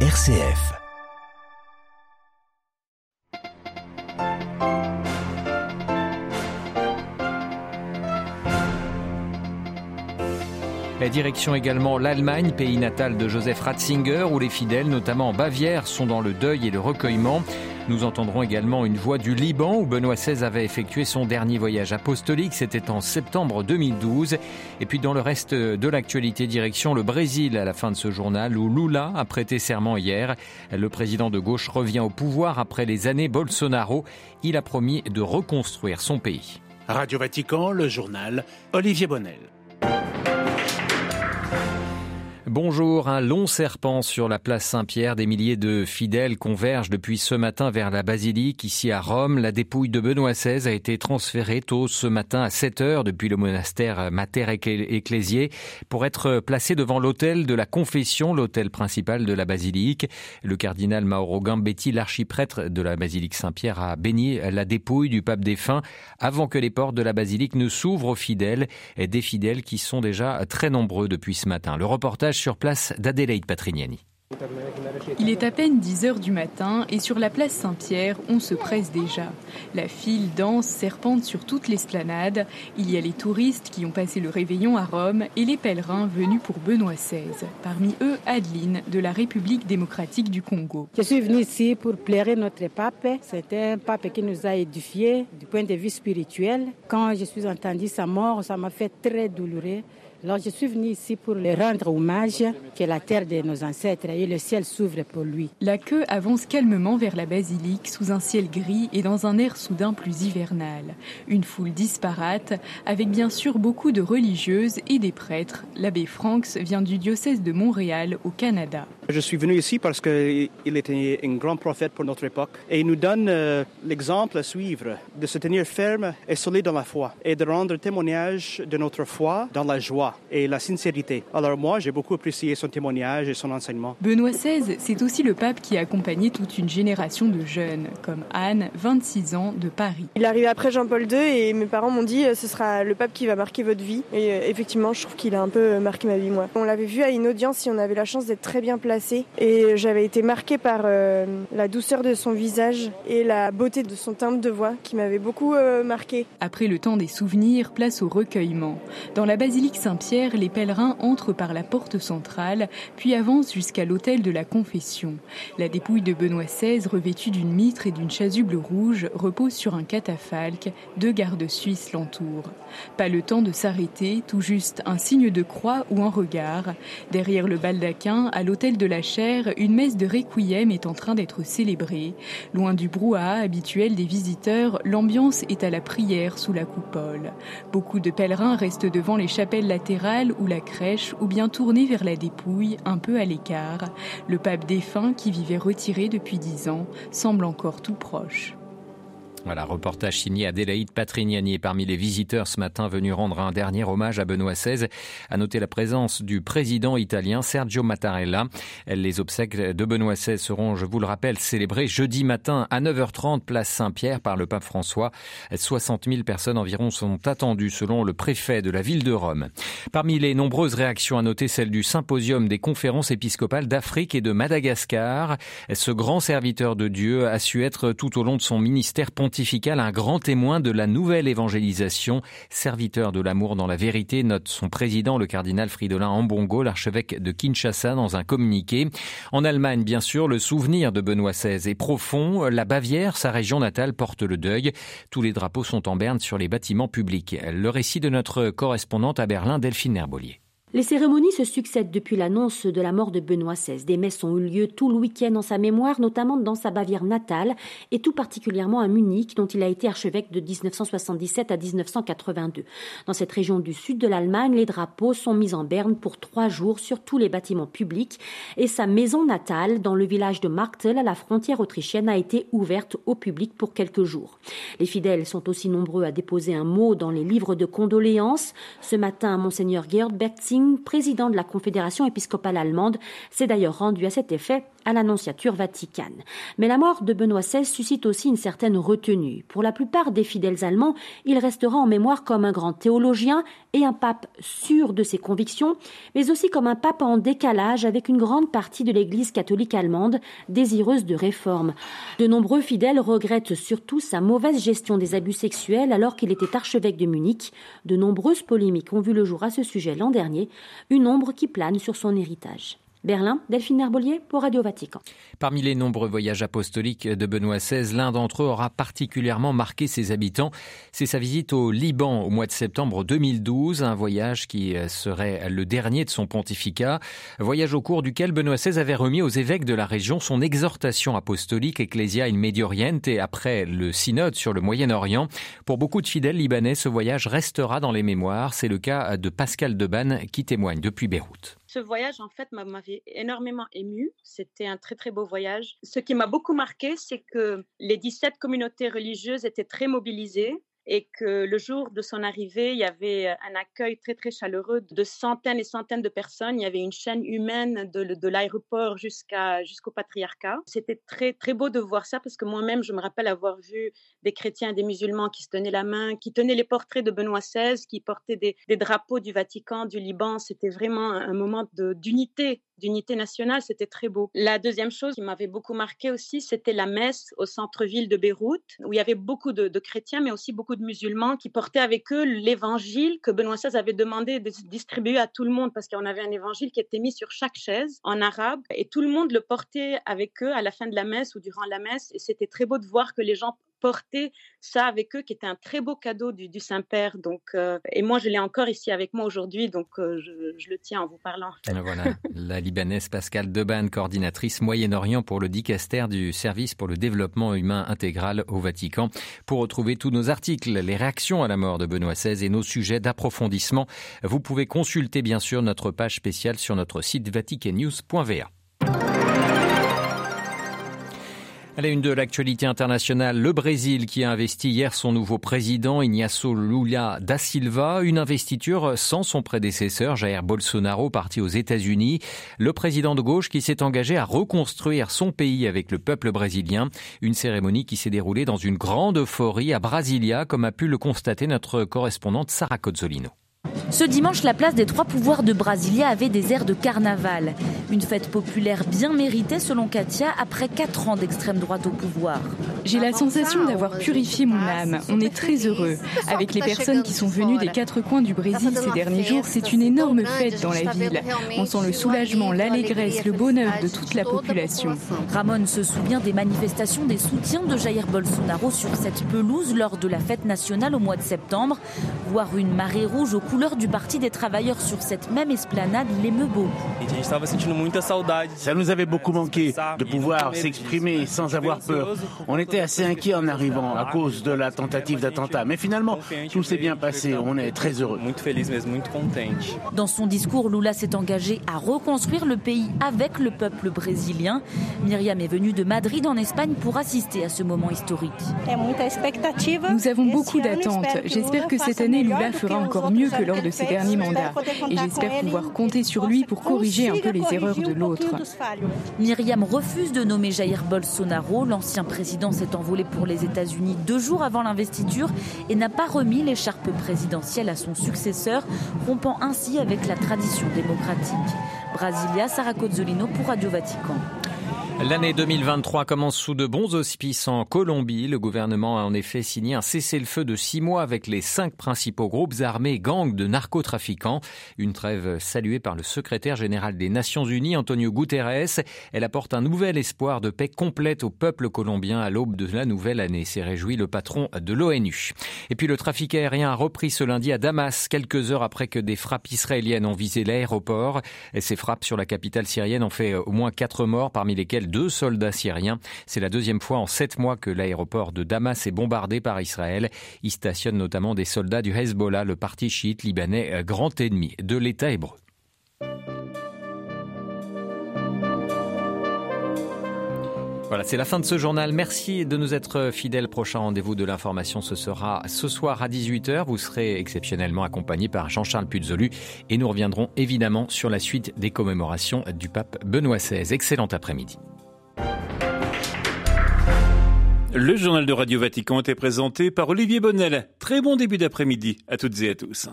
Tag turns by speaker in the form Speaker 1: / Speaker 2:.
Speaker 1: RCF.
Speaker 2: Direction également l'Allemagne, pays natal de Joseph Ratzinger, où les fidèles, notamment en Bavière, sont dans le deuil et le recueillement. Nous entendrons également une voix du Liban où Benoît XVI avait effectué son dernier voyage apostolique. C'était en septembre 2012. Et puis dans le reste de l'actualité, direction le Brésil à la fin de ce journal où Lula a prêté serment hier. Le président de gauche revient au pouvoir après les années Bolsonaro. Il a promis de reconstruire son pays.
Speaker 3: Radio Vatican, le journal Olivier Bonnel.
Speaker 2: Bonjour, un long serpent sur la place Saint-Pierre. Des milliers de fidèles convergent depuis ce matin vers la basilique ici à Rome. La dépouille de Benoît XVI a été transférée tôt ce matin à 7 heures depuis le monastère Mater Ecclésié pour être placée devant l'autel de la confession, l'autel principal de la basilique. Le cardinal Mauro Gambetti, l'archiprêtre de la basilique Saint-Pierre, a béni la dépouille du pape défunt avant que les portes de la basilique ne s'ouvrent aux fidèles, des fidèles qui sont déjà très nombreux depuis ce matin. Le reportage sur place d'Adélaïde Patrignani.
Speaker 4: Il est à peine 10 heures du matin et sur la place Saint-Pierre, on se presse déjà. La file danse, serpente sur toute l'esplanade. Il y a les touristes qui ont passé le réveillon à Rome et les pèlerins venus pour Benoît XVI. Parmi eux, Adeline de la République démocratique du Congo.
Speaker 5: Je suis venue ici pour plaire notre pape. C'est un pape qui nous a édifiés du point de vue spirituel. Quand je suis entendu sa mort, ça m'a fait très douloureux. Alors je suis venu ici pour lui rendre hommage, que la terre de nos ancêtres et le ciel s'ouvrent pour lui.
Speaker 4: La queue avance calmement vers la basilique sous un ciel gris et dans un air soudain plus hivernal. Une foule disparate, avec bien sûr beaucoup de religieuses et des prêtres. L'abbé Franks vient du diocèse de Montréal au Canada.
Speaker 6: Je suis venu ici parce qu'il était un grand prophète pour notre époque et il nous donne euh, l'exemple à suivre de se tenir ferme et solide dans la foi et de rendre témoignage de notre foi dans la joie et la sincérité. Alors moi, j'ai beaucoup apprécié son témoignage et son enseignement.
Speaker 4: Benoît XVI, c'est aussi le pape qui a accompagné toute une génération de jeunes, comme Anne, 26 ans, de Paris.
Speaker 7: Il est arrivé après Jean-Paul II et mes parents m'ont dit euh, ce sera le pape qui va marquer votre vie. Et euh, effectivement, je trouve qu'il a un peu euh, marqué ma vie, moi. On l'avait vu à une audience si on avait la chance d'être très bien placé. Et j'avais été marquée par la douceur de son visage et la beauté de son timbre de voix qui m'avait beaucoup marqué.
Speaker 4: Après le temps des souvenirs, place au recueillement. Dans la basilique Saint-Pierre, les pèlerins entrent par la porte centrale, puis avancent jusqu'à l'autel de la Confession. La dépouille de Benoît XVI, revêtue d'une mitre et d'une chasuble rouge, repose sur un catafalque. Deux gardes suisses l'entourent. Pas le temps de s'arrêter, tout juste un signe de croix ou un regard. Derrière le baldaquin, à l'autel de la chaire, une messe de requiem est en train d'être célébrée. Loin du brouhaha habituel des visiteurs, l'ambiance est à la prière sous la coupole. Beaucoup de pèlerins restent devant les chapelles ou la crèche, ou bien tournés vers la dépouille, un peu à l'écart. Le pape défunt, qui vivait retiré depuis dix ans, semble encore tout proche.
Speaker 2: Voilà, reportage signé Adélaïde Patrignani parmi les visiteurs ce matin venus rendre un dernier hommage à Benoît XVI. À noter la présence du président italien Sergio Mattarella. Les obsèques de Benoît XVI seront, je vous le rappelle, célébrées jeudi matin à 9h30 place Saint-Pierre par le pape François. 60 000 personnes environ sont attendues selon le préfet de la ville de Rome. Parmi les nombreuses réactions à noter celle du symposium des conférences épiscopales d'Afrique et de Madagascar. Ce grand serviteur de Dieu a su être tout au long de son ministère pontifical un grand témoin de la nouvelle évangélisation, serviteur de l'amour dans la vérité, note son président, le cardinal Fridolin Ambongo, l'archevêque de Kinshasa, dans un communiqué. En Allemagne, bien sûr, le souvenir de Benoît XVI est profond. La Bavière, sa région natale, porte le deuil. Tous les drapeaux sont en berne sur les bâtiments publics. Le récit de notre correspondante à Berlin, Delphine Herbolier.
Speaker 8: Les cérémonies se succèdent depuis l'annonce de la mort de Benoît XVI. Des messes ont eu lieu tout le week-end en sa mémoire, notamment dans sa Bavière natale et tout particulièrement à Munich, dont il a été archevêque de 1977 à 1982. Dans cette région du sud de l'Allemagne, les drapeaux sont mis en berne pour trois jours sur tous les bâtiments publics et sa maison natale, dans le village de Marktel, à la frontière autrichienne, a été ouverte au public pour quelques jours. Les fidèles sont aussi nombreux à déposer un mot dans les livres de condoléances. Ce matin, Monseigneur Gerd Bertzi Président de la Confédération épiscopale allemande, s'est d'ailleurs rendu à cet effet à l'annonciature vaticane. Mais la mort de Benoît XVI suscite aussi une certaine retenue. Pour la plupart des fidèles allemands, il restera en mémoire comme un grand théologien et un pape sûr de ses convictions, mais aussi comme un pape en décalage avec une grande partie de l'Église catholique allemande, désireuse de réforme. De nombreux fidèles regrettent surtout sa mauvaise gestion des abus sexuels alors qu'il était archevêque de Munich. De nombreuses polémiques ont vu le jour à ce sujet l'an dernier, une ombre qui plane sur son héritage. Berlin, Delphine Herbolier pour Radio Vatican.
Speaker 2: Parmi les nombreux voyages apostoliques de Benoît XVI, l'un d'entre eux aura particulièrement marqué ses habitants. C'est sa visite au Liban au mois de septembre 2012, un voyage qui serait le dernier de son pontificat. Voyage au cours duquel Benoît XVI avait remis aux évêques de la région son exhortation apostolique Ecclesia in Medio Oriente et après le synode sur le Moyen-Orient. Pour beaucoup de fidèles libanais, ce voyage restera dans les mémoires. C'est le cas de Pascal Deban qui témoigne depuis Beyrouth
Speaker 1: ce voyage, en fait, m'avait énormément ému. C'était un très, très beau voyage. Ce qui m'a beaucoup marqué, c'est que les 17 communautés religieuses étaient très mobilisées et que le jour de son arrivée, il y avait un accueil très très chaleureux de centaines et centaines de personnes. Il y avait une chaîne humaine de, de l'aéroport jusqu'à jusqu'au patriarcat. C'était très très beau de voir ça parce que moi-même, je me rappelle avoir vu des chrétiens et des musulmans qui se tenaient la main, qui tenaient les portraits de Benoît XVI, qui portaient des, des drapeaux du Vatican, du Liban. C'était vraiment un moment d'unité d'unité nationale, c'était très beau. La deuxième chose qui m'avait beaucoup marqué aussi, c'était la messe au centre-ville de Beyrouth, où il y avait beaucoup de, de, chrétiens, mais aussi beaucoup de musulmans qui portaient avec eux l'évangile que Benoît XVI avait demandé de distribuer à tout le monde, parce qu'on avait un évangile qui était mis sur chaque chaise en arabe, et tout le monde le portait avec eux à la fin de la messe ou durant la messe, et c'était très beau de voir que les gens porter ça avec eux, qui était un très beau cadeau du, Saint-Père. Donc, euh, et moi, je l'ai encore ici avec moi aujourd'hui, donc euh, je, je, le tiens en vous parlant.
Speaker 2: Voilà, la Libanaise Pascale Deban, coordinatrice Moyen-Orient pour le dicaster du Service pour le développement humain intégral au Vatican. Pour retrouver tous nos articles, les réactions à la mort de Benoît XVI et nos sujets d'approfondissement, vous pouvez consulter bien sûr notre page spéciale sur notre site vaticannews.va. À la une de l'actualité internationale, le Brésil qui a investi hier son nouveau président Ignacio Lula da Silva, une investiture sans son prédécesseur Jair Bolsonaro parti aux États-Unis. Le président de gauche qui s'est engagé à reconstruire son pays avec le peuple brésilien, une cérémonie qui s'est déroulée dans une grande euphorie à Brasilia, comme a pu le constater notre correspondante Sarah Cozzolino.
Speaker 9: Ce dimanche, la place des trois pouvoirs de Brasilia avait des airs de carnaval. Une fête populaire bien méritée selon Katia après quatre ans d'extrême droite au pouvoir.
Speaker 4: J'ai la sensation d'avoir purifié mon âme. On est très heureux. Avec les personnes qui sont venues des quatre coins du Brésil ces derniers jours, c'est une énorme fête dans la ville. On sent le soulagement, l'allégresse, le bonheur de toute la population.
Speaker 9: Ramon se souvient des manifestations des soutiens de Jair Bolsonaro sur cette pelouse lors de la fête nationale au mois de septembre. Voir une marée rouge aux couleurs du Parti des travailleurs sur cette même esplanade l'émeut beaucoup.
Speaker 10: Ça nous avait beaucoup manqué de pouvoir s'exprimer sans avoir peur. On était assez inquiets en arrivant à cause de la tentative d'attentat. Mais finalement, tout s'est bien passé. On est très heureux.
Speaker 9: Dans son discours, Lula s'est engagé à reconstruire le pays avec le peuple brésilien. Myriam est venue de Madrid en Espagne pour assister à ce moment historique.
Speaker 4: Nous avons beaucoup d'attentes. J'espère que cette année, Lula fera encore mieux que lors de ses derniers mandats. Et j'espère pouvoir compter sur lui pour corriger un peu les erreurs de l'autre.
Speaker 9: Myriam refuse de nommer Jair Bolsonaro. L'ancien président s'est envolé pour les États-Unis deux jours avant l'investiture et n'a pas remis l'écharpe présidentielle à son successeur, rompant ainsi avec la tradition démocratique. Brasilia, Sarah Cozzolino pour Radio Vatican.
Speaker 2: L'année 2023 commence sous de bons auspices en Colombie. Le gouvernement a en effet signé un cessez-le-feu de six mois avec les cinq principaux groupes armés gangs de narcotrafiquants. Une trêve saluée par le secrétaire général des Nations Unies, Antonio Guterres. Elle apporte un nouvel espoir de paix complète au peuple colombien à l'aube de la nouvelle année, s'est réjoui le patron de l'ONU. Et puis le trafic aérien a repris ce lundi à Damas, quelques heures après que des frappes israéliennes ont visé l'aéroport. Ces frappes sur la capitale syrienne ont fait au moins quatre morts, parmi lesquels deux soldats syriens. C'est la deuxième fois en sept mois que l'aéroport de Damas est bombardé par Israël. Y stationnent notamment des soldats du Hezbollah, le parti chiite libanais euh, grand ennemi de l'État hébreu. Voilà, c'est la fin de ce journal. Merci de nous être fidèles. Prochain rendez-vous de l'information, ce sera ce soir à 18h. Vous serez exceptionnellement accompagné par Jean-Charles Puzolu et nous reviendrons évidemment sur la suite des commémorations du pape Benoît XVI. Excellent après-midi.
Speaker 11: Le journal de Radio Vatican était présenté par Olivier Bonnel. Très bon début d'après-midi à toutes et à tous.